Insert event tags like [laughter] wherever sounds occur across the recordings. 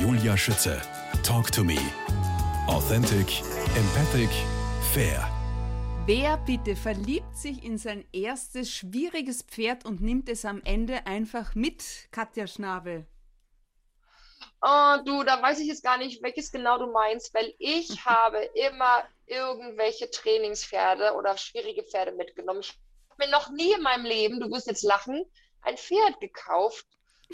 Julia Schütze. Talk to me. Authentic, empathic, fair. Wer bitte verliebt sich in sein erstes schwieriges Pferd und nimmt es am Ende einfach mit, Katja Schnabel? Oh, du, da weiß ich jetzt gar nicht, welches genau du meinst, weil ich [laughs] habe immer irgendwelche Trainingspferde oder schwierige Pferde mitgenommen. Ich habe mir noch nie in meinem Leben, du wirst jetzt lachen, ein Pferd gekauft.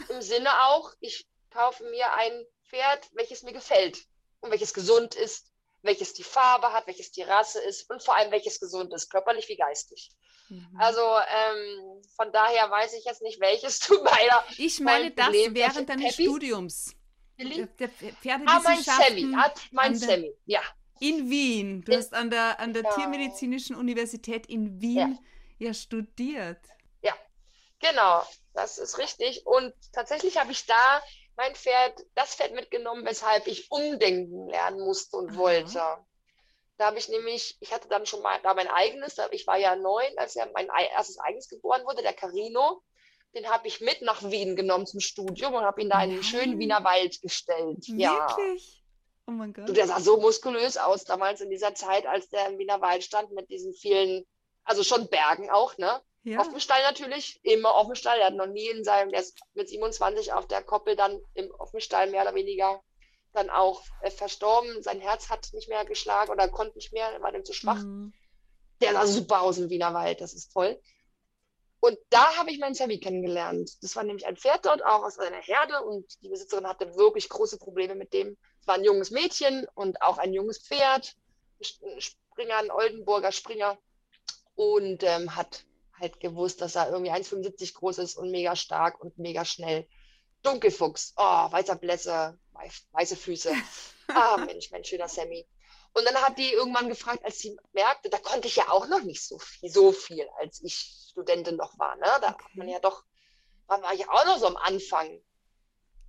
Im Sinne auch, ich kaufe mir ein Pferd, welches mir gefällt und welches gesund ist, welches die Farbe hat, welches die Rasse ist und vor allem welches gesund ist, körperlich wie geistig. Mhm. Also ähm, von daher weiß ich jetzt nicht, welches [laughs] du meiner. Ich meine das während deines Peppi? Studiums. Der, der ah, mein Sammy, hat mein Sammy, ja. In Wien. Du in, hast an der, an der genau. Tiermedizinischen Universität in Wien ja. ja studiert. Ja, genau, das ist richtig. Und tatsächlich habe ich da mein Pferd, das Pferd mitgenommen, weshalb ich umdenken lernen musste und Aha. wollte. Da habe ich nämlich, ich hatte dann schon mal da mein eigenes, ich war ja neun, als ja mein erstes eigenes geboren wurde, der Carino. Den habe ich mit nach Wien genommen zum Studium und habe ihn da in den schönen Wiener Wald gestellt. Wirklich? Ja. Oh mein Gott. Du, der sah so muskulös aus damals in dieser Zeit, als der im Wiener Wald stand mit diesen vielen, also schon Bergen auch, ne? Ja. Auf dem Stall natürlich, immer auf dem Stall. Er hat noch nie in seinem, der ist mit 27 auf der Koppel dann im, auf dem Stall mehr oder weniger dann auch äh, verstorben. Sein Herz hat nicht mehr geschlagen oder konnte nicht mehr, war dem zu schwach. Mhm. Der sah super aus im Wiener Wald, das ist toll. Und da habe ich meinen Sammy kennengelernt. Das war nämlich ein Pferd dort, auch aus einer Herde. Und die Besitzerin hatte wirklich große Probleme mit dem. Es war ein junges Mädchen und auch ein junges Pferd. Ein Springer, ein Oldenburger Springer. Und ähm, hat halt gewusst, dass er irgendwie 1,75 groß ist und mega stark und mega schnell. Dunkelfuchs, oh, weißer Blässe, weiße Füße. [laughs] Ah, Mensch, mein schöner Sammy. Und dann hat die irgendwann gefragt, als sie merkte, da konnte ich ja auch noch nicht so viel, so viel als ich Studentin noch war. Ne? Da okay. hat man ja doch, war, war ich auch noch so am Anfang.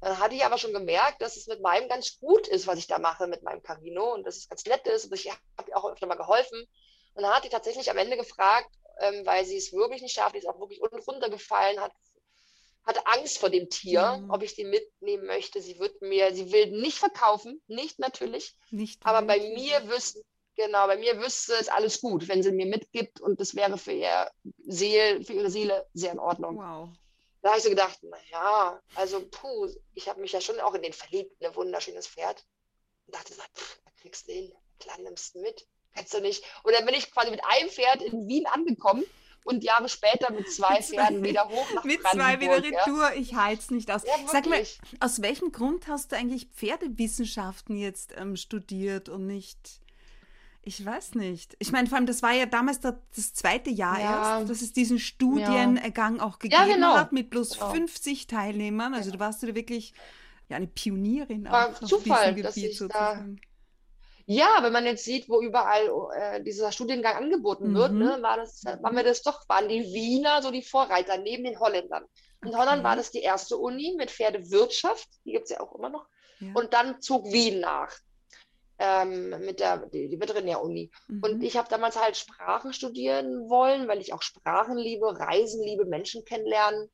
Dann hatte ich aber schon gemerkt, dass es mit meinem ganz gut ist, was ich da mache mit meinem Carino und dass es ganz nett ist. Und ich habe ihr auch öfter mal geholfen. Und dann hat die tatsächlich am Ende gefragt, ähm, weil sie es wirklich nicht schafft, die ist auch wirklich unten runtergefallen, hat, hatte Angst vor dem Tier, mhm. ob ich die mitnehmen möchte. Sie wird mir, sie will nicht verkaufen, nicht natürlich, nicht aber bei mir wüsste, genau, bei mir wüsste es alles gut, wenn sie mir mitgibt und das wäre für, ihr Seele, für ihre Seele sehr in Ordnung. Wow. Da habe ich so gedacht, naja, also puh, ich habe mich ja schon auch in den verliebt, ein wunderschönes Pferd. Und dachte, pff, da kriegst du hin, klar nimmst du mit. Kannst du nicht. Und dann bin ich quasi mit einem Pferd in Wien angekommen und Jahre später mit zwei Pferden wieder hoch nach Mit zwei wieder Retour, ja. ich halte es nicht aus. Ja, Sag mal, aus welchem Grund hast du eigentlich Pferdewissenschaften jetzt ähm, studiert und nicht, ich weiß nicht. Ich meine, vor allem, das war ja damals das, das zweite Jahr ja. erst, dass es diesen Studiengang auch gegeben genau. hat mit bloß genau. 50 Teilnehmern. Also du warst du da wirklich ja, eine Pionierin war auch Zufall, auf diesem Gebiet sozusagen. Da ja, wenn man jetzt sieht, wo überall äh, dieser Studiengang angeboten mhm. wird, ne, war das, waren wir das doch, waren die Wiener so die Vorreiter neben den Holländern. In okay. Holland war das die erste Uni mit Pferdewirtschaft, die gibt es ja auch immer noch. Ja. Und dann zog Wien nach ähm, mit der die, die Veterinäruni. Mhm. Und ich habe damals halt Sprachen studieren wollen, weil ich auch Sprachen liebe, Reisen liebe, Menschen kennenlernen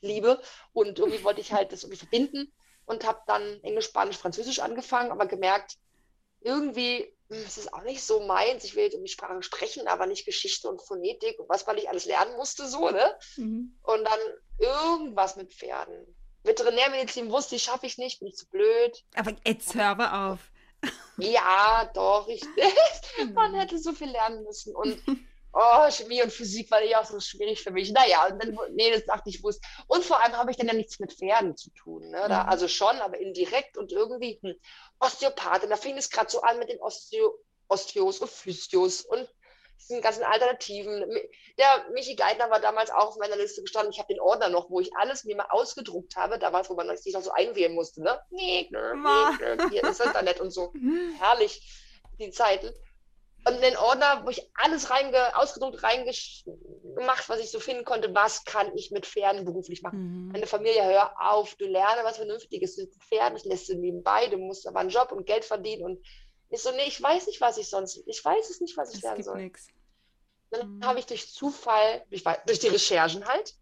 liebe. Und irgendwie wollte ich halt das irgendwie verbinden und habe dann Englisch, Spanisch, Französisch angefangen, aber gemerkt, irgendwie hm, es ist auch nicht so meins. Ich will jetzt irgendwie Sprachen sprechen, aber nicht Geschichte und Phonetik und was, weil ich alles lernen musste, so, ne? Mhm. Und dann irgendwas mit Pferden. Veterinärmedizin wusste ich, schaffe ich nicht, bin ich zu blöd. Aber jetzt hör mal auf. Ja, doch, ich, [laughs] man hätte so viel lernen müssen. Und [laughs] oh, Chemie und Physik war ja auch so schwierig für mich. Naja, und dann, nee, das dachte ich, wusste. Und vor allem habe ich dann ja nichts mit Pferden zu tun. Ne? Da, mhm. also schon, aber indirekt und irgendwie hm, Osteopathin, da fing es gerade so an mit den Osteo, Osteos und Physios und diesen ganzen Alternativen. Der Michi Geithner war damals auch auf meiner Liste gestanden. Ich habe den Ordner noch, wo ich alles mir mal ausgedruckt habe, damals, wo man sich noch so einwählen musste. Ne? Nee, nee, nee, hier ist Internet und so. [laughs] Herrlich, die Zeiten und den Ordner, wo ich alles reinge, ausgedruckt reingemacht, was ich so finden konnte, was kann ich mit Pferden beruflich machen. Mhm. Meine Familie, hör auf, du lerne was Vernünftiges mit Pferden, das lässt du nebenbei, du musst aber einen Job und Geld verdienen und ich so, nee, ich weiß nicht, was ich sonst, ich weiß es nicht, was ich das lernen soll. Nix. Dann mhm. habe ich durch Zufall, durch, durch die Recherchen halt,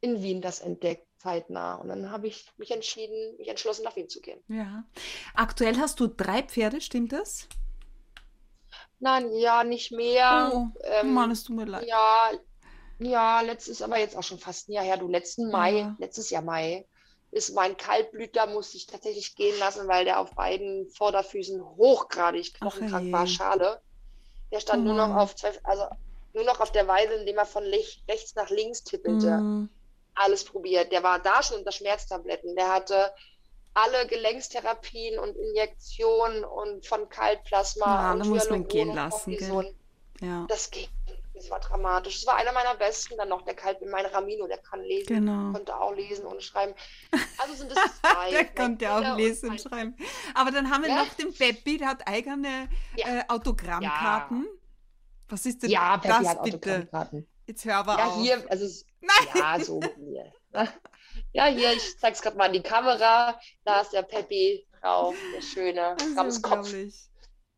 in Wien das entdeckt. zeitnah. Und dann habe ich mich entschieden, mich entschlossen, nach Wien zu gehen. Ja. Aktuell hast du drei Pferde, stimmt das? Nein, ja, nicht mehr. Oh, Ähm, Mann, es tut mir leid. ja, ja, letztes, aber jetzt auch schon fast ein Jahr her, du, letzten Mai, Ja. letztes Jahr Mai, ist mein Kaltblüter, musste ich tatsächlich gehen lassen, weil der auf beiden Vorderfüßen hochgradig knochenkrank war, schade. Der stand Oh nur noch auf zwei, also nur noch auf der Weise, indem er von rechts nach links tippelte. Mm, Alles probiert. Der war da schon unter Schmerztabletten. Der hatte alle Gelenkstherapien und Injektionen und von Kaltplasma Ja, und da muss man gehen lassen, gell? Ja, Das ging. Das war dramatisch. Es war einer meiner besten. Dann noch der Kalt mein Ramino, der kann lesen, genau. konnte auch lesen und schreiben. Also sind es [laughs] zwei. Der konnte auch lesen und schreiben. Aber dann haben wir Ja. noch den Peppi, der hat eigene Ja. äh, Autogrammkarten. Was ist denn Ja, Peppi das hat bitte? Autogrammkarten. Jetzt hör aber Ja, auf. hier, also es- Nein. ja, so hier. [laughs] Ja, hier, ich zeig's gerade mal an die Kamera. Da ist der Peppi drauf, der schöne Ramskopf.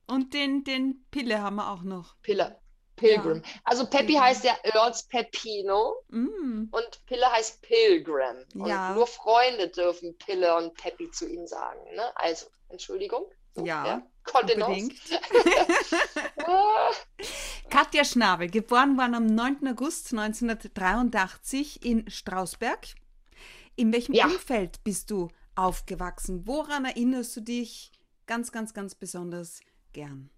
Und den, den Pille haben wir auch noch. Pille. Pilgrim. Also Peppi Pilgrim. heißt ja Earls Peppino Mm. und Pille heißt Pilgrim. Und Ja. nur Freunde dürfen Pille und Peppi zu ihm sagen. Ne? Also, Entschuldigung. Ja, Kontenance. Unbedingt. [laughs] Ah, Katja Schnabel, geboren worden am 9. August 1983 in Strausberg. In welchem Ja. Umfeld bist du aufgewachsen? Woran erinnerst du dich ganz, ganz, ganz besonders gern?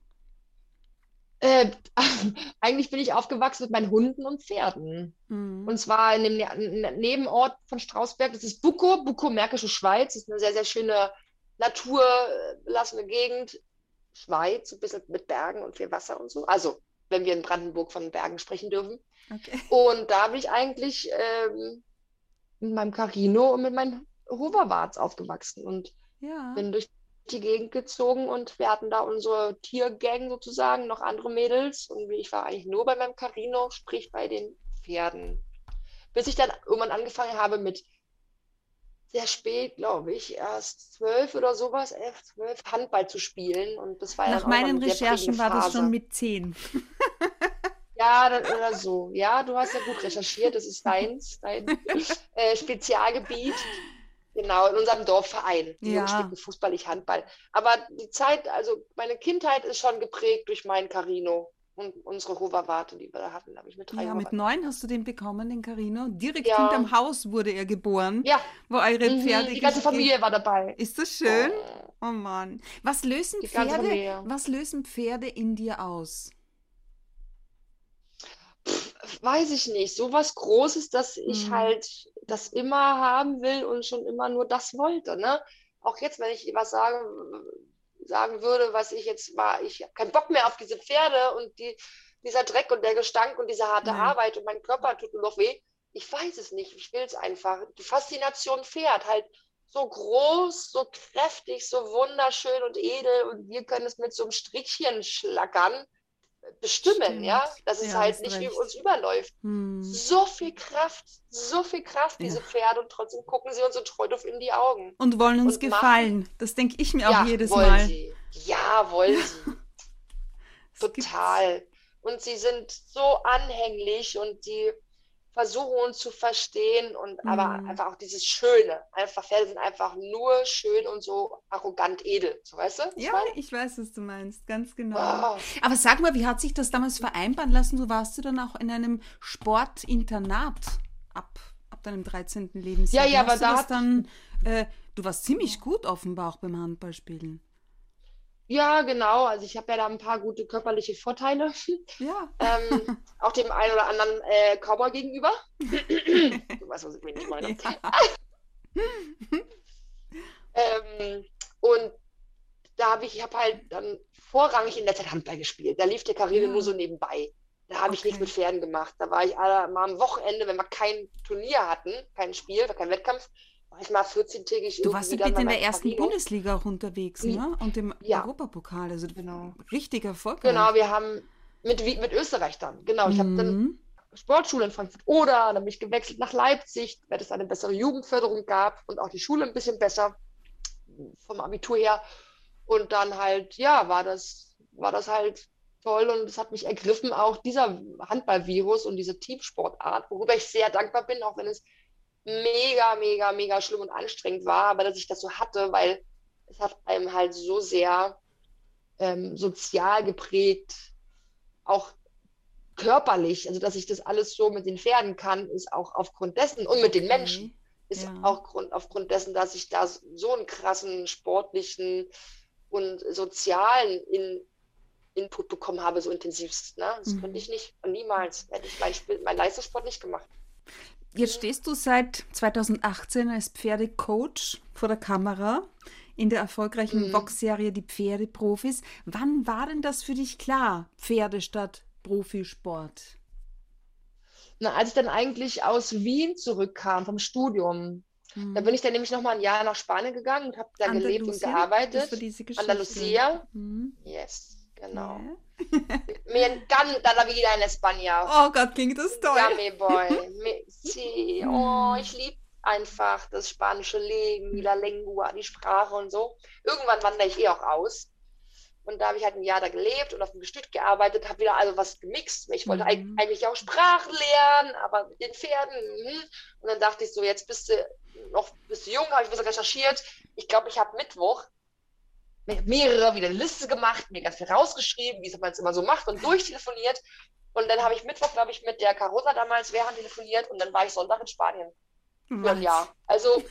Äh, [laughs] eigentlich bin ich aufgewachsen mit meinen Hunden und Pferden. Mhm. Und zwar in dem Ne- Nebenort von Strausberg. Das ist Buckow, Buckow, Märkische Schweiz. Das ist eine sehr, sehr schöne naturbelassene Gegend. Schweiz, ein bisschen mit Bergen und viel Wasser und so. Also, wenn wir in Brandenburg von Bergen sprechen dürfen. Okay. Und da bin ich eigentlich ähm, mit meinem Carino und mit meinen Hoverwarts aufgewachsen und Ja. bin durch die Gegend gezogen und wir hatten da unsere Tiergang sozusagen, noch andere Mädels und ich war eigentlich nur bei meinem Carino, sprich bei den Pferden. Bis ich dann irgendwann angefangen habe mit sehr spät, glaube ich, erst zwölf oder sowas, elf, zwölf, Handball zu spielen und das war Nach meinen Recherchen war das schon mit zehn. [laughs] Ja, oder so. Ja, du hast ja gut recherchiert. Das ist deins, dein [laughs] äh, Spezialgebiet. Genau, in unserem Dorfverein. Die Ja. Jungs spielten Fußball, ich Handball. Aber die Zeit, also meine Kindheit ist schon geprägt durch meinen Carino und unsere Hoverwarte, die wir da hatten. Habe ich mit drei Ja, mit Hoverwarten. neun hast du den bekommen, den Carino. Direkt Ja. hinterm Haus wurde er geboren, Ja, wo eure mhm, Pferde die ganze Familie war dabei. Ist das schön? Oh, Oh Mann. Was lösen die Pferde, was lösen Pferde in dir aus? Weiß ich nicht, so was Großes, dass ich Mhm. halt das immer haben will und schon immer nur das wollte, ne? Auch jetzt, wenn ich was sagen, sagen würde, was ich jetzt war, ich habe keinen Bock mehr auf diese Pferde und die, dieser Dreck und der Gestank und diese harte Nee. Arbeit und mein Körper tut nur noch weh. Ich weiß es nicht, ich will es einfach. Die Faszination Pferd, halt so groß, so kräftig, so wunderschön und edel und wir können es mit so einem Strickchen schlackern bestimmen, Stimmt. ja, dass es Ja, halt nicht wie recht. uns überläuft. Hm. So viel Kraft, so viel Kraft, diese Ja. Pferde, und trotzdem gucken sie uns so treu in die Augen. Und wollen uns Und machen- gefallen. Das denke ich mir Ja, auch jedes wollen Mal. sie. Ja, wollen sie. [laughs] Gibt's- Total. Und sie sind so anhänglich und die versuchen uns zu verstehen und aber Mhm. einfach auch dieses Schöne. Einfach Pferde sind einfach nur schön und so arrogant edel. So, weißt du? Ja, meine? ich weiß, was du meinst, ganz genau. Ah. Aber sag mal, wie hat sich das damals vereinbaren lassen? Du warst du dann auch in einem Sportinternat ab, ab deinem 13. Lebensjahr. Ja, ja, aber du da hat- dann, äh, du warst ziemlich gut offenbar auch beim Handballspielen. Ja, genau. Also ich habe ja da ein paar gute körperliche Vorteile. Ja. Ähm, [laughs] auch dem einen oder anderen äh, Cowboy gegenüber. [laughs] Du weißt, was ich wen ich meine. ja. [laughs] Ähm, und da habe ich, ich habe halt dann vorrangig in der Zeit Handball gespielt. Da lief der Karriere Ja. nur so nebenbei. Da habe ich Okay. nichts mit Pferden gemacht. Da war ich alle, mal am Wochenende, wenn wir kein Turnier hatten, kein Spiel, kein Wettkampf, war ich mal 14-tägig Du warst ja bitte in der ersten Carino. Bundesliga auch unterwegs, ne? Und im Ja. Europapokal. Also Genau. richtig erfolgreich. Genau, wir haben mit, mit Österreich dann. Genau, ich habe dann Mhm. Sportschule in Frankfurt oder dann bin ich gewechselt nach Leipzig, weil es eine bessere Jugendförderung gab und auch die Schule ein bisschen besser vom Abitur her. Und dann halt, ja, war das, war das halt toll und es hat mich ergriffen, auch dieser Handballvirus und diese Teamsportart, worüber ich sehr dankbar bin, auch wenn es mega, mega, mega schlimm und anstrengend war, aber dass ich das so hatte, weil es hat einem halt so sehr ähm, sozial geprägt, auch körperlich, also dass ich das alles so mit den Pferden kann, ist auch aufgrund dessen und mit den Menschen, ist ja. auch Grund, aufgrund dessen, dass ich da so einen krassen sportlichen und sozialen in, Input bekommen habe, so intensivst. Ne? Das mhm. könnte ich nicht niemals hätte ich meinen mein Leistungssport nicht gemacht. Jetzt stehst du seit 2018 als Pferdecoach vor der Kamera in der erfolgreichen mhm. Boxserie Die Pferdeprofis. Wann war denn das für dich klar, Pferde statt Profisport? Na, als ich dann eigentlich aus Wien zurückkam vom Studium, mhm. da bin ich dann nämlich noch mal ein Jahr nach Spanien gegangen und habe da Andalusia, gelebt und gearbeitet. Andalusia. Mhm. Yes, genau. Me encanta la vida en España. Oh Gott, klingt das toll. Ja, me boy. [laughs] Sí. Oh, ich liebe einfach das spanische Leben, die La Lengua, die Sprache und so. Irgendwann wandere ich eh auch aus. Und da habe ich halt ein Jahr da gelebt und auf dem Gestüt gearbeitet, habe wieder also was gemixt. Ich wollte mhm. eigentlich auch Sprachen lernen, aber mit den Pferden. Mh. Und dann dachte ich so, jetzt bist du noch bist du jung, habe ich ein bisschen recherchiert. Ich glaube, ich habe Mittwoch mehrere wieder eine Liste gemacht, mir ganz viel rausgeschrieben, wie man es immer so macht und durchtelefoniert. Und dann habe ich Mittwoch, glaube ich, mit der Carosa damals Wehrhand telefoniert und dann war ich Sonntag in Spanien. Ein Jahr. Also [laughs]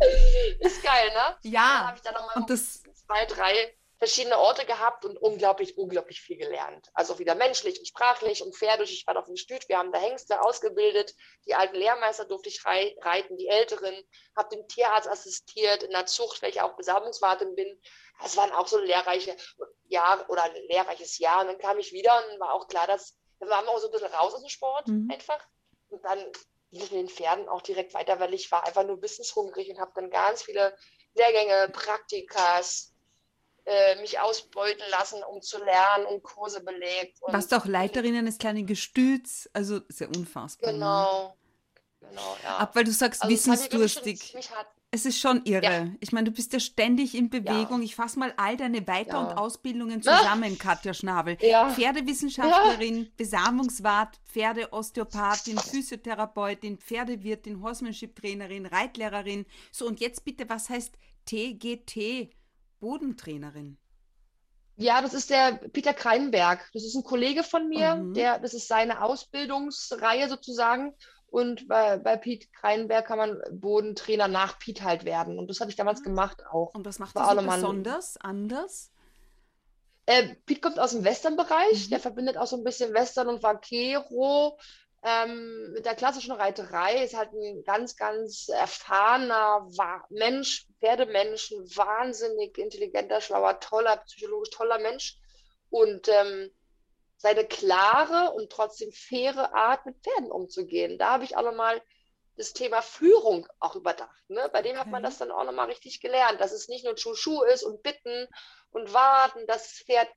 [laughs] ist geil, ne? Ja. Dann habe ich dann nochmal zwei, drei verschiedene Orte gehabt und unglaublich, unglaublich viel gelernt. Also wieder menschlich und sprachlich und pferdisch. Ich war auf dem Stüt, wir haben da Hengste ausgebildet. Die alten Lehrmeister durfte ich reiten, die Älteren. Habe dem Tierarzt assistiert in der Zucht, weil ich auch Besamungswartin bin. Das waren auch so lehrreiche Jahre oder ein lehrreiches Jahr. Und dann kam ich wieder und war auch klar, dass dann waren wir auch so ein bisschen raus aus dem Sport mhm. einfach. Und dann ging es mit den Pferden auch direkt weiter, weil ich war einfach nur wissenshungrig und habe dann ganz viele Lehrgänge, Praktikas, äh, mich ausbeuten lassen, um zu lernen und Kurse belegt. Und Warst du auch Leiterin eines kleinen Gestüts? Also sehr unfassbar. Ne? Genau. genau ja. Ab, weil du sagst, also wissensdurstig. Es ist schon irre. Ja. Ich meine, du bist ja ständig in Bewegung. Ja. Ich fasse mal all deine Weiter- und Ausbildungen zusammen, Katja Schnabel. Pferdewissenschaftlerin, Besamungswart, Pferdeosteopathin, Physiotherapeutin, Pferdewirtin, Horsemanship-Trainerin, Reitlehrerin. So, und jetzt bitte, was heißt TGT? Bodentrainerin? Ja, das ist der Peter Kreinberg. Das ist ein Kollege von mir, mhm. der, das ist seine Ausbildungsreihe sozusagen. Und bei, bei Pete Kreinberg kann man Bodentrainer nach Pete halt werden. Und das habe ich damals ah. gemacht auch. Und was macht das so besonders, anders? Äh, Pete kommt aus dem Western-Bereich. Mhm. Der verbindet auch so ein bisschen Western und Vaquero ähm, mit der klassischen Reiterei ist halt ein ganz, ganz erfahrener Mensch, Pferdemensch, ein wahnsinnig intelligenter, schlauer, toller, psychologisch toller Mensch. Und ähm, seine klare und trotzdem faire Art, mit Pferden umzugehen. Da habe ich auch nochmal das Thema Führung auch überdacht. Ne? Bei dem okay. hat man das dann auch nochmal richtig gelernt, dass es nicht nur Schuh ist und bitten und warten, dass das Pferd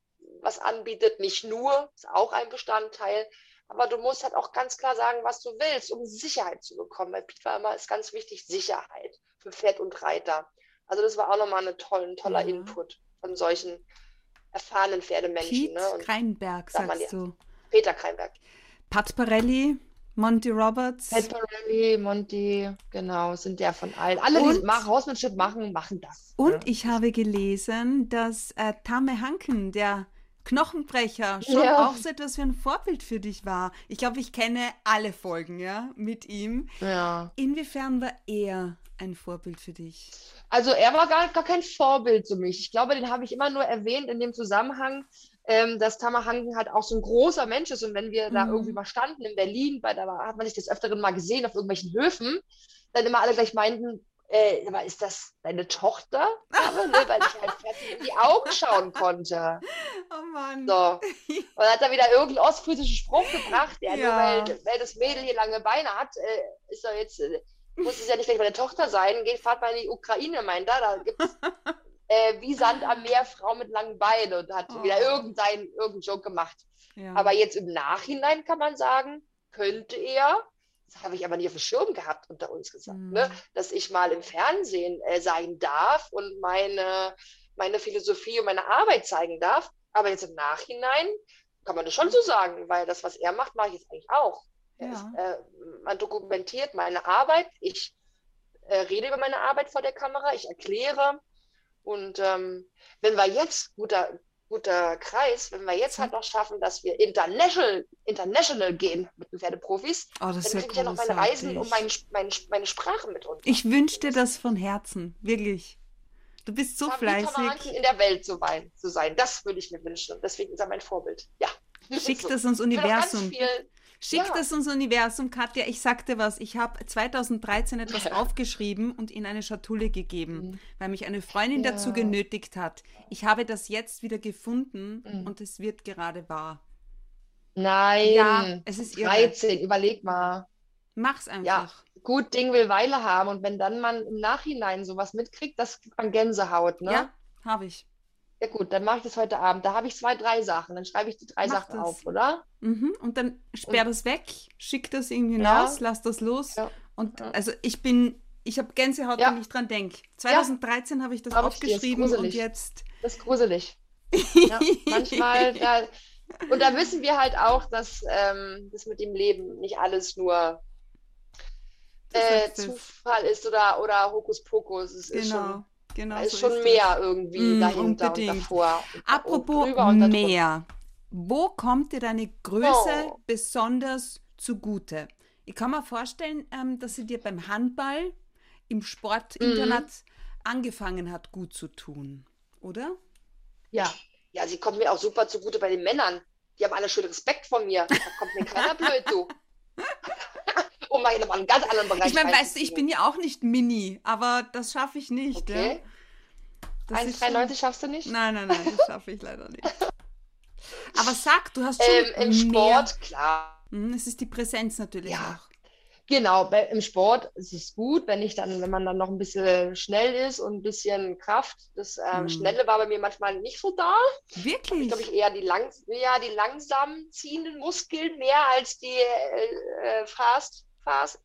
was anbietet, nicht nur, ist auch ein Bestandteil, aber du musst halt auch ganz klar sagen, was du willst, um Sicherheit zu bekommen. Bei Piet war immer ist ganz wichtig Sicherheit für Pferd und Reiter. Also das war auch nochmal ein toller, mhm. Input von solchen erfahrenen Pferdemenschen. Piet ne? Kreinberg, sagst ja. du. Peter Kreinberg. Pat Parelli, Monty Roberts. Pat Parelli, Monty, genau, sind ja von allen. Alle, und, die machen, Hausmanship machen, machen das. Und ja. ich habe gelesen, dass äh, Tame Hanken, der Knochenbrecher schon ja. auch so etwas wie ein Vorbild für dich war. Ich glaube, ich kenne alle Folgen, ja, mit ihm. Ja. Inwiefern war er ein Vorbild für dich? Also er war gar, gar kein Vorbild für mich. Ich glaube, den habe ich immer nur erwähnt in dem Zusammenhang, ähm, dass Tamahangen halt auch so ein großer Mensch ist. Und wenn wir mhm. da irgendwie mal standen in Berlin, bei, da hat man sich des Öfteren mal gesehen auf irgendwelchen Höfen, dann immer alle gleich meinten, äh, aber ist das deine Tochter? Aber, ne, weil ich halt in die Augen schauen konnte. Oh Mann. So. [laughs] Und dann hat er wieder irgendeinen ostfriesischen Spruch gebracht, ja, ja. Nur weil, weil, das Mädel hier lange Beine hat, äh, ist er jetzt, äh, muss es ja nicht gleich meine Tochter sein, geht, fahrt mal in die Ukraine, meint er, da gibt es [laughs] äh, wie Sand am Meer Frau mit langen Beinen und hat oh. wieder irgendeinen irgendeinen Joke gemacht. Ja. Aber jetzt im Nachhinein kann man sagen, könnte er das habe ich aber nie auf dem Schirm gehabt unter uns gesagt, mhm. ne? dass ich mal im Fernsehen äh, sein darf und meine, meine Philosophie und meine Arbeit zeigen darf. Aber jetzt im Nachhinein kann man das schon so sagen, weil das, was er macht, mache ich jetzt eigentlich auch. Ja. Äh, man dokumentiert meine Arbeit. Ich äh, rede über meine Arbeit vor der Kamera. Ich erkläre. Und ähm, wenn wir jetzt, guter, guter Kreis, wenn wir jetzt halt noch schaffen, dass wir international, international gehen mit den Pferdeprofis, oh, dann kriege ich ja noch meine Reisen und meine, meine, meine Sprache mit uns. Ich wünsche dir das von Herzen, wirklich. Du bist so fleißig. in der Welt zu, zu sein, das würde ich mir wünschen. Deswegen ist er mein Vorbild. Ja. Schickt [laughs] es ins Universum. Schickt ja. es ins Universum, Katja. Ich sagte was. Ich habe 2013 etwas aufgeschrieben und in eine Schatulle gegeben, mhm. weil mich eine Freundin ja. dazu genötigt hat. Ich habe das jetzt wieder gefunden mhm. und es wird gerade wahr. Nein, ja, es ist 13, irre. überleg mal. Mach's einfach. Ja, gut Ding will Weile haben und wenn dann man im Nachhinein sowas mitkriegt, das gibt man Gänsehaut, ne? Ja, habe ich. Ja gut, dann mache ich das heute Abend. Da habe ich zwei, drei Sachen. Dann schreibe ich die drei Mach Sachen das. auf, oder? Mhm. Und dann sperr das weg, schick das irgendwie ja. raus, lass das los. Ja. Und ja. also ich bin, ich habe Gänsehaut, wenn ich dran denke. 2013 habe ich das Hab aufgeschrieben ich und jetzt. Das ist gruselig. [laughs] manchmal, da, und da wissen wir halt auch, dass ähm, das mit dem Leben nicht alles nur äh, Zufall ist oder, oder Hokuspokus. Es genau. ist schon Genau. Da ist so schon ist mehr irgendwie mm, dahinter unbedingt. und davor. Apropos und mehr. Wo kommt dir deine Größe oh. besonders zugute? Ich kann mir vorstellen, ähm, dass sie dir beim Handball im Sportinternat mm. angefangen hat, gut zu tun, oder? Ja. Ja, sie kommt mir auch super zugute bei den Männern. Die haben alle schön Respekt vor mir. Da kommt mir keiner blöd zu. [laughs] um mal in einen ganz anderen Bereich Ich meine, weißt du, ich bin ja auch nicht mini, aber das schaffe ich nicht. Okay. Ja? 1,93 schaffst du nicht? Nein, nein, nein, das schaffe ich leider nicht. [laughs] Aber sag, du hast schon ähm, Im Sport, klar. Mhm, es ist die Präsenz natürlich ja. auch. Genau, bei, im Sport ist es gut, wenn ich dann, wenn man dann noch ein bisschen schnell ist und ein bisschen Kraft. Das ähm, mhm. Schnelle war bei mir manchmal nicht so da. Wirklich? Ich glaube, ich eher die, lang, ja, die langsam ziehenden Muskeln mehr als die äh, äh, Fast.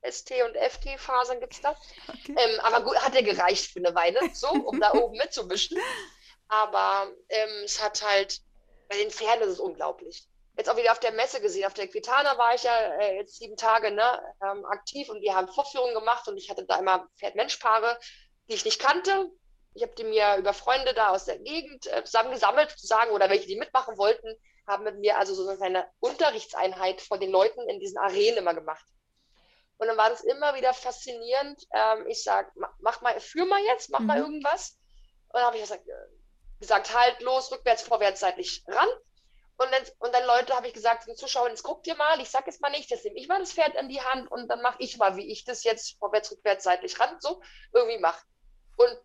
ST und FT-Fasern gibt es da. [laughs] Okay. Ähm, aber gut, hat ja gereicht für eine Weile, so, um da oben mitzumischen. [laughs] Aber ähm, es hat halt, bei den Pferden ist es unglaublich. Jetzt auch wieder auf der Messe gesehen, auf der Equitana war ich ja äh, jetzt sieben Tage ne, ähm, aktiv und wir haben Vorführungen gemacht und ich hatte da immer Pferd-Mensch-Paare, die ich nicht kannte. Ich habe die mir über Freunde da aus der Gegend äh, zusammengesammelt, sozusagen, oder welche, die mitmachen wollten, haben mit mir also so eine Unterrichtseinheit von den Leuten in diesen Arenen immer gemacht. Und dann war das immer wieder faszinierend. Ähm, ich sag, mach mal, führ mal jetzt, mach mhm. mal irgendwas. Und dann habe ich gesagt, äh, gesagt, halt los, rückwärts, vorwärts, seitlich ran. Und dann, und dann Leute habe ich gesagt, den Zuschauern, jetzt guckt ihr mal, ich sag jetzt mal nicht, jetzt nehme ich mal das Pferd in die Hand und dann mache ich mal, wie ich das jetzt vorwärts, rückwärts, seitlich ran, so irgendwie mache. Und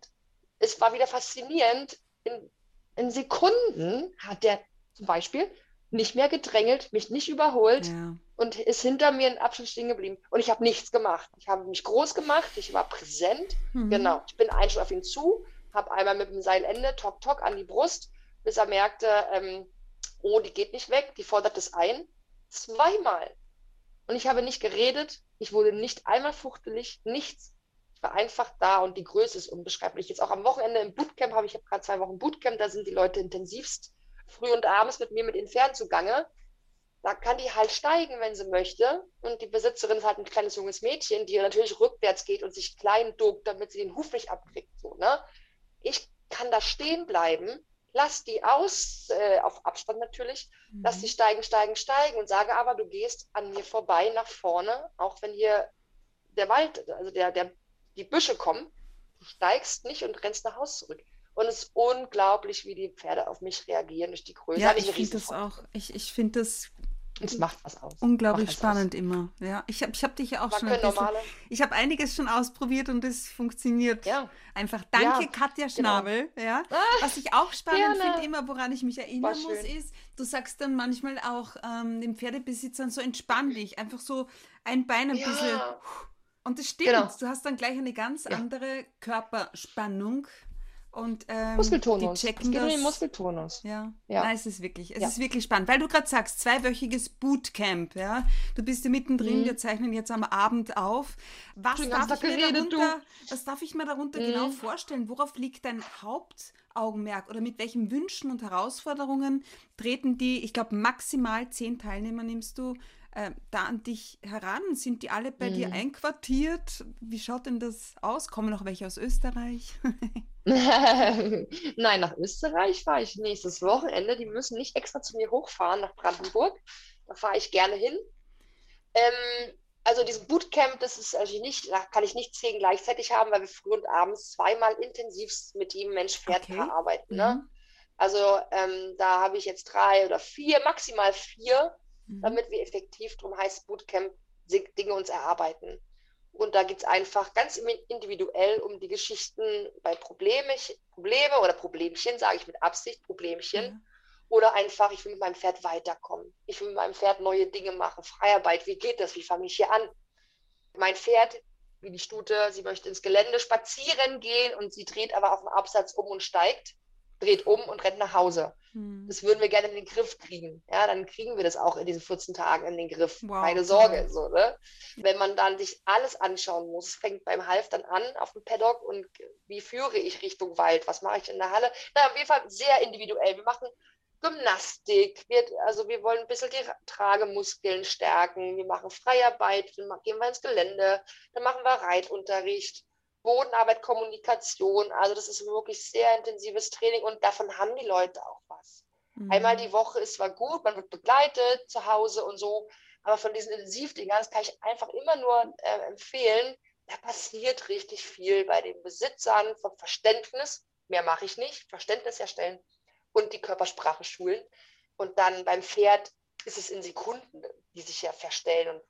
es war wieder faszinierend. In, in Sekunden hat der zum Beispiel nicht mehr gedrängelt, mich nicht überholt ja. und ist hinter mir in Abstand stehen geblieben. Und ich habe nichts gemacht. Ich habe mich groß gemacht, ich war präsent. Mhm. Genau. Ich bin ein auf ihn zu, habe einmal mit dem Seilende tok tok an die Brust, bis er merkte, ähm, oh, die geht nicht weg, die fordert es ein. Zweimal. Und ich habe nicht geredet, ich wurde nicht einmal fuchtelig, nichts. Ich war einfach da und die Größe ist unbeschreiblich. Jetzt auch am Wochenende im Bootcamp habe ich, habe gerade zwei Wochen Bootcamp, da sind die Leute intensivst früh und abends mit mir mit Infernen zugange. Da kann die halt steigen, wenn sie möchte. Und die Besitzerin ist halt ein kleines junges Mädchen, die natürlich rückwärts geht und sich klein duckt, damit sie den Huf nicht abkriegt. So, ne? Ich kann da stehen bleiben, lass die aus, äh, auf Abstand natürlich, mhm. lass die steigen, steigen, steigen und sage aber, du gehst an mir vorbei nach vorne, auch wenn hier der Wald, also der, der, die Büsche kommen, du steigst nicht und rennst nach Hause zurück. Und es ist unglaublich, wie die Pferde auf mich reagieren durch die Größe. Ja, ich finde das auch. Ich, ich finde das es macht was aus. Unglaublich spannend aus. immer. Ja, ich habe ich hab dich ja auch schon. Normale. Ich habe einiges schon ausprobiert und es funktioniert ja. einfach. Danke, ja, Katja genau. Schnabel. Genau. Ja. Ah, Was ich auch spannend finde, immer, woran ich mich erinnern muss, ist, du sagst dann manchmal auch ähm, den Pferdebesitzern so entspann dich, einfach so ein Bein ein ja. bisschen. Und das stimmt. Genau. Du hast dann gleich eine ganz andere Körperspannung und ähm, Muskeltonus. Die checken es geht das. um den Muskeltonus. Ja. ja. Nein, es ist wirklich, es ja. ist wirklich spannend, weil du gerade sagst, zweiwöchiges Bootcamp, ja. Du bist ja mittendrin, mhm. wir zeichnen jetzt am Abend auf. Was darf ich mir geredet, darunter, was darf ich mir darunter mhm. genau vorstellen? Worauf liegt dein Hauptaugenmerk oder mit welchen Wünschen und Herausforderungen treten die, ich glaube maximal zehn Teilnehmer nimmst du äh, da an dich heran? Sind die alle bei mhm. dir einquartiert? Wie schaut denn das aus? Kommen noch welche aus Österreich? [laughs] [laughs] Nein, nach Österreich fahre ich nächstes Wochenende. Die müssen nicht extra zu mir hochfahren nach Brandenburg. Da fahre ich gerne hin. Ähm, also dieses Bootcamp, das ist also nicht, da kann ich nicht zehn gleichzeitig haben, weil wir früh und abends zweimal intensiv mit ihm Mensch-Pferd okay. arbeiten. Ne? Mhm. Also ähm, da habe ich jetzt drei oder vier, maximal vier, mhm. damit wir effektiv, darum heißt Bootcamp, Dinge uns erarbeiten. Und da geht es einfach ganz individuell um die Geschichten bei Probleme, Probleme oder Problemchen, sage ich mit Absicht, Problemchen. Mhm. Oder einfach, ich will mit meinem Pferd weiterkommen. Ich will mit meinem Pferd neue Dinge machen. Freiarbeit, wie geht das? Wie fange ich hier an? Mein Pferd, wie die Stute, sie möchte ins Gelände spazieren gehen und sie dreht aber auf dem Absatz um und steigt, dreht um und rennt nach Hause. Hm. Das würden wir gerne in den Griff kriegen. Ja, dann kriegen wir das auch in diesen 14 Tagen in den Griff. Wow. Keine Sorge. So, ne? Wenn man dann sich alles anschauen muss, fängt beim Half dann an auf dem Paddock und wie führe ich Richtung Wald? Was mache ich in der Halle? Na, auf jeden Fall sehr individuell. Wir machen Gymnastik, wir, also wir wollen ein bisschen die Tragemuskeln stärken, wir machen Freiarbeit, dann gehen wir ins Gelände, dann machen wir Reitunterricht, Bodenarbeit, Kommunikation. Also das ist wirklich sehr intensives Training und davon haben die Leute auch was. Mhm. Einmal die Woche ist zwar gut, man wird begleitet zu Hause und so, aber von diesen Intensivdingern, das kann ich einfach immer nur äh, empfehlen, da passiert richtig viel bei den Besitzern vom Verständnis. Mehr mache ich nicht, Verständnis erstellen und die Körpersprache schulen. Und dann beim Pferd ist es in Sekunden, die sich ja verstellen und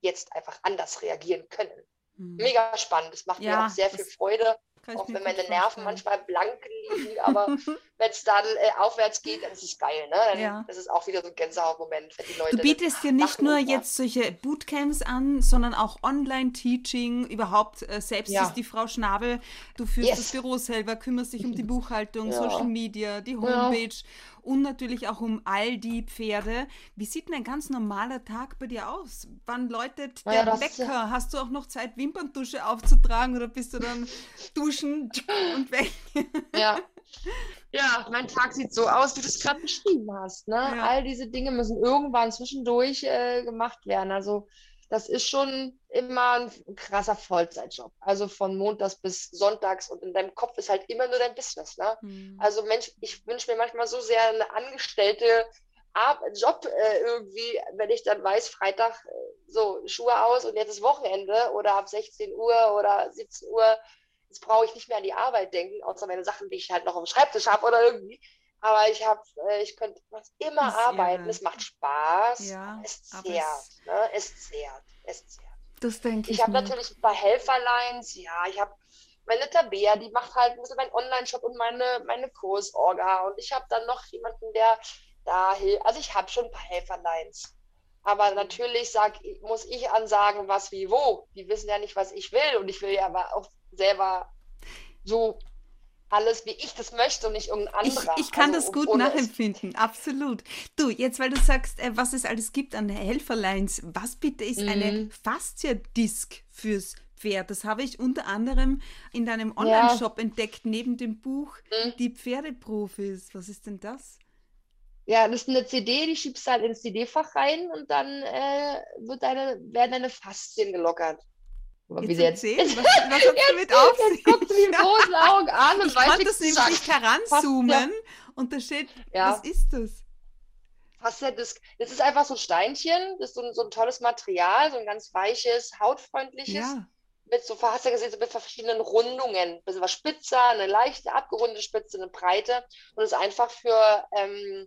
jetzt einfach anders reagieren können. Mhm. Mega spannend. Das macht ja, mir auch sehr viel Freude. Auch wenn meine Nerven manchmal blank liegen, aber [laughs] wenn es dann äh, aufwärts geht, dann ist es geil. Ne? Dann ja. ist es auch wieder so ein Gänsehautmoment, wenn die Leute. Du bietest dir nicht nur jetzt solche Bootcamps an, sondern auch Online-Teaching. Überhaupt, äh, selbst ja. ist die Frau Schnabel. Du führst yes. das Büro selber, kümmerst dich um die [laughs] Buchhaltung, ja. Social Media, die Homepage und natürlich auch um all die Pferde. Wie sieht denn ein ganz normaler Tag bei dir aus? Wann läutet der ja, Wecker? Ja. Hast du auch noch Zeit, Wimperntusche aufzutragen oder bist du dann duschen [laughs] und weg? Ja. Ja, mein Tag sieht so aus, wie du es gerade beschrieben hast. Ne? Ja. All diese Dinge müssen irgendwann zwischendurch äh, gemacht werden. Also das ist schon immer ein krasser Vollzeitjob. Also von Montags bis Sonntags und in deinem Kopf ist halt immer nur dein Business. Ne? Mhm. Also Mensch, ich wünsche mir manchmal so sehr eine angestellte Ar Job äh, irgendwie, wenn ich dann weiß, Freitag äh, so Schuhe aus und jetzt ist Wochenende oder ab 16 Uhr oder 17 Uhr, jetzt brauche ich nicht mehr an die Arbeit denken, außer meine Sachen, die ich halt noch auf dem Schreibtisch habe oder irgendwie. Aber ich habe, äh, ich könnte immer das arbeiten. Es macht Spaß. Ja, es zehrt. Es, ne? es zehrt. Es zehrt. Das denke ich. Ich habe natürlich ein paar Helferlines. Ja, ich habe meine Tabea, die macht halt ein bisschen meinen Online-Shop und meine, meine Kursorga. Und ich habe dann noch jemanden, der da hilft. Also ich habe schon ein paar Helferlines. Aber natürlich sag, muss ich ansagen, was wie wo. Die wissen ja nicht, was ich will. Und ich will ja aber auch selber so alles, wie ich das möchte und nicht irgendein anderer. Ich, ich kann also, das gut nachempfinden, absolut. Du, jetzt, weil du sagst, äh, was es alles gibt an Helferlines, was bitte ist mhm. eine Fasziadisk fürs Pferd? Das habe ich unter anderem in deinem Online-Shop ja. entdeckt, neben dem Buch mhm. Die Pferdeprofis. Was ist denn das? Ja, das ist eine CD, die schiebst du halt ins CD-Fach rein und dann äh, wird deine, werden deine Faszien gelockert. Wie jetzt, [laughs] was, was hat jetzt, mit auf Jetzt guckt sie mit großen Augen an und ich weiß nicht, das nämlich nicht heranzoomen und da steht, ja. was ist das? das, das ist einfach so ein Steinchen, das ist so ein, so ein tolles Material, so ein ganz weiches, hautfreundliches. Ja. Mit so, hast du gesehen, so mit verschiedenen Rundungen. Ein bisschen was spitzer, eine leichte, abgerundete Spitze, eine breite. Und ist einfach für ähm,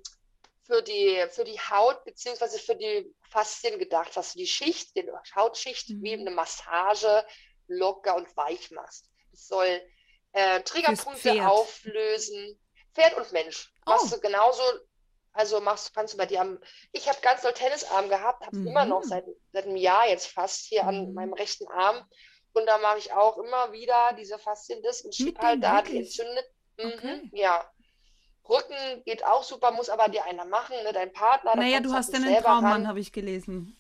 für die, für die Haut beziehungsweise für die Faszien gedacht, dass du die Schicht, die Hautschicht mhm. wie eine Massage locker und weich machst. Es soll äh, Triggerpunkte auflösen. Pferd und Mensch. Oh. Machst du genauso, also machst kannst du bei dir am. Ich habe ganz doll Tennisarm gehabt, habe mhm. immer noch seit, seit einem Jahr jetzt fast hier mhm. an meinem rechten Arm. Und da mache ich auch immer wieder diese Fasziendisc und schiebe halt da die entzündet. Mhm, okay. Ja, Rücken geht auch super, muss aber dir einer machen, ne? dein Partner. Naja, du hast einen Traummann, habe ich gelesen.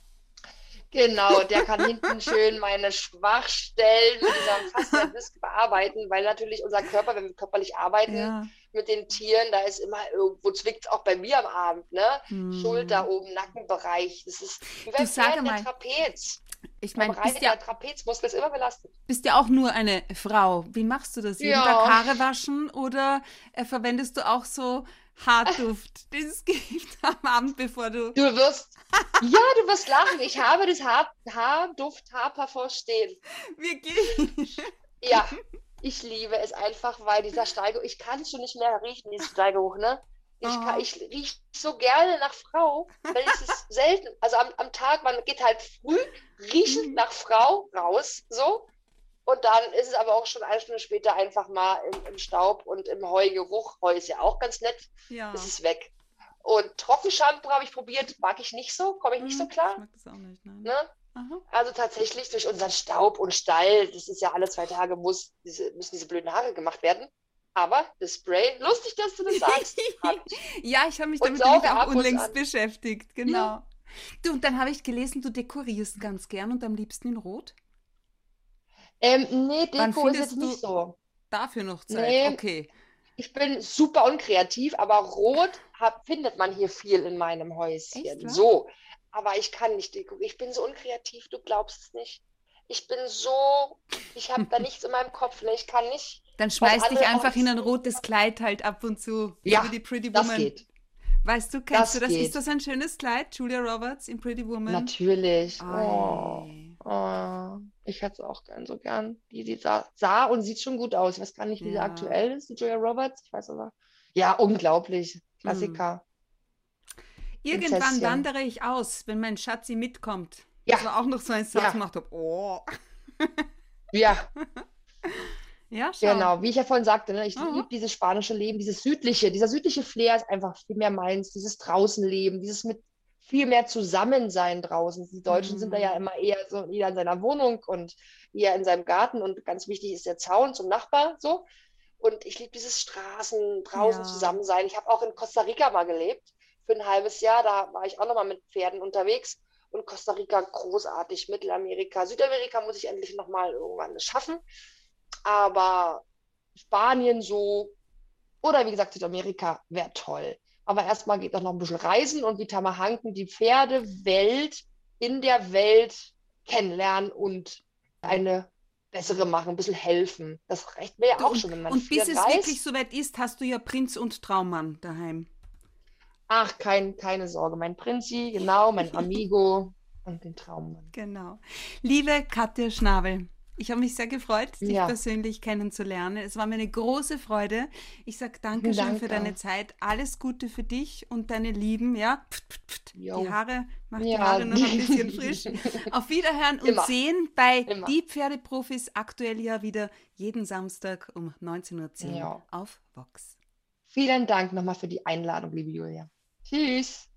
Genau, [laughs] der kann hinten schön meine Schwachstellen mit diesem Fasziendisk [laughs] bearbeiten, weil natürlich unser Körper, wenn wir körperlich arbeiten, ja. mit den Tieren, da ist immer irgendwo zwickt es auch bei mir am Abend, ne? Hm. Schulter oben, Nackenbereich. Das ist wie beim Pferd der Trapez. Ich meine, bist ja, Trapezmuskel ist immer belastet. Bist ja auch nur eine Frau. Wie machst du das? Jeden ja. Tag Haare waschen oder äh, verwendest du auch so Haarduft, [laughs] dieses Gift am Abend, bevor du. Du wirst. ja, du wirst lachen. Ich habe das Haar, Haarduft, Haarparfum stehen. [laughs] Wirklich? Ja, ich liebe es einfach, weil dieser Steigeruch, ich kann es schon nicht mehr riechen, dieses Steigeruch, ne? Ich, kann, ich rieche so gerne nach Frau, weil es ist [laughs] selten. Also am, am Tag, man geht halt früh riechend mhm. nach Frau raus, so. Und dann ist es aber auch schon eine Stunde später einfach mal im, im Staub und im Heugeruch. Heu ist ja auch ganz nett. Ja. Ist es weg. Und Trockenshampoo habe ich probiert, mag ich nicht so, komme ich nicht so hm, klar. Ich mag das auch nicht, nein. Ne? Also tatsächlich durch unseren Staub und Stall, das ist ja alle zwei Tage, muss diese, müssen diese blöden Haare gemacht werden. Aber das Spray, lustig, dass du das sagst. [laughs] ja, ich habe mich damit auch unlängst beschäftigt, genau. Ja. Du, und dann habe ich gelesen, du dekorierst ganz gern und am liebsten in Rot. Ähm, nee, Deko ist jetzt nicht so. Dafür noch Zeit, nee, okay. Ich bin super unkreativ, aber Rot hab, findet man hier viel in meinem Häuschen. Echt, so, aber ich kann nicht dekorieren. Ich bin so unkreativ, du glaubst es nicht. Ich bin so, ich habe da [laughs] nichts in meinem Kopf, ne? ich kann nicht. Dann schmeiß dich einfach in ein rotes Kleid halt ab und zu. Ja, wie die Pretty Woman. das geht. Weißt du, kennst das du das? Geht. Ist das ein schönes Kleid, Julia Roberts in Pretty Woman? Natürlich. Oh, oh, ich hätte es auch gern so gern. Die, die sah, sah, und sieht schon gut aus. Ich weiß gar nicht, wie ja. sie aktuell ist, die Julia Roberts. Ich weiß aber. Ja, unglaublich. Klassiker. Irgendwann Prinzesschen. wandere ich aus, wenn mein Schatzi mitkommt. Ja. Das war auch noch so ein Satz ja. gemacht habe. Oh. ja. [laughs] Ja, schau. Genau, wie ich ja vorhin sagte, ne, ich liebe dieses spanische Leben, dieses südliche, dieser südliche Flair ist einfach viel mehr meins, dieses Draußenleben, dieses mit viel mehr Zusammensein draußen. Die Deutschen mhm. sind da ja mhm. immer eher so, jeder in seiner Wohnung und eher in seinem Garten und ganz wichtig ist der Zaun zum Nachbar, so. Und ich liebe dieses Straßen, draußen ja. zusammen sein. Ich habe auch in Costa Rica mal gelebt für ein halbes Jahr. Da war ich auch nochmal mit Pferden unterwegs. Und Costa Rica großartig, Mittelamerika, Südamerika muss ich endlich nochmal irgendwann schaffen. Aber Spanien so, oder wie gesagt, Südamerika wäre toll. Aber erstmal geht noch ein bisschen reisen und wie Tamahanken die Pferdewelt in der Welt kennenlernen und eine bessere machen, ein bisschen helfen. Das reicht mir ja auch schon, wenn man Und bis es reist. wirklich soweit ist, hast du ja Prinz und Traummann daheim. Ach, kein, keine Sorge, mein Prinzi, genau, mein [laughs] Amigo und den Traummann. Genau. Liebe Katja Schnabel, ich habe mich sehr gefreut, dich ja. persönlich kennenzulernen. Es war mir eine große Freude. Ich sage danke schön für deine Zeit. Alles Gute für dich und deine Lieben. Ja, pft, pft, pft. die Haare, mach ja. die Haare noch ein bisschen [laughs] frisch. Auf Wiederhören und Immer. sehen bei Immer. Die Pferdeprofis aktuell ja wieder jeden Samstag um 19.10 Uhr ja. auf Vox. Vielen Dank nochmal für die Einladung, liebe Julia. Tschüss.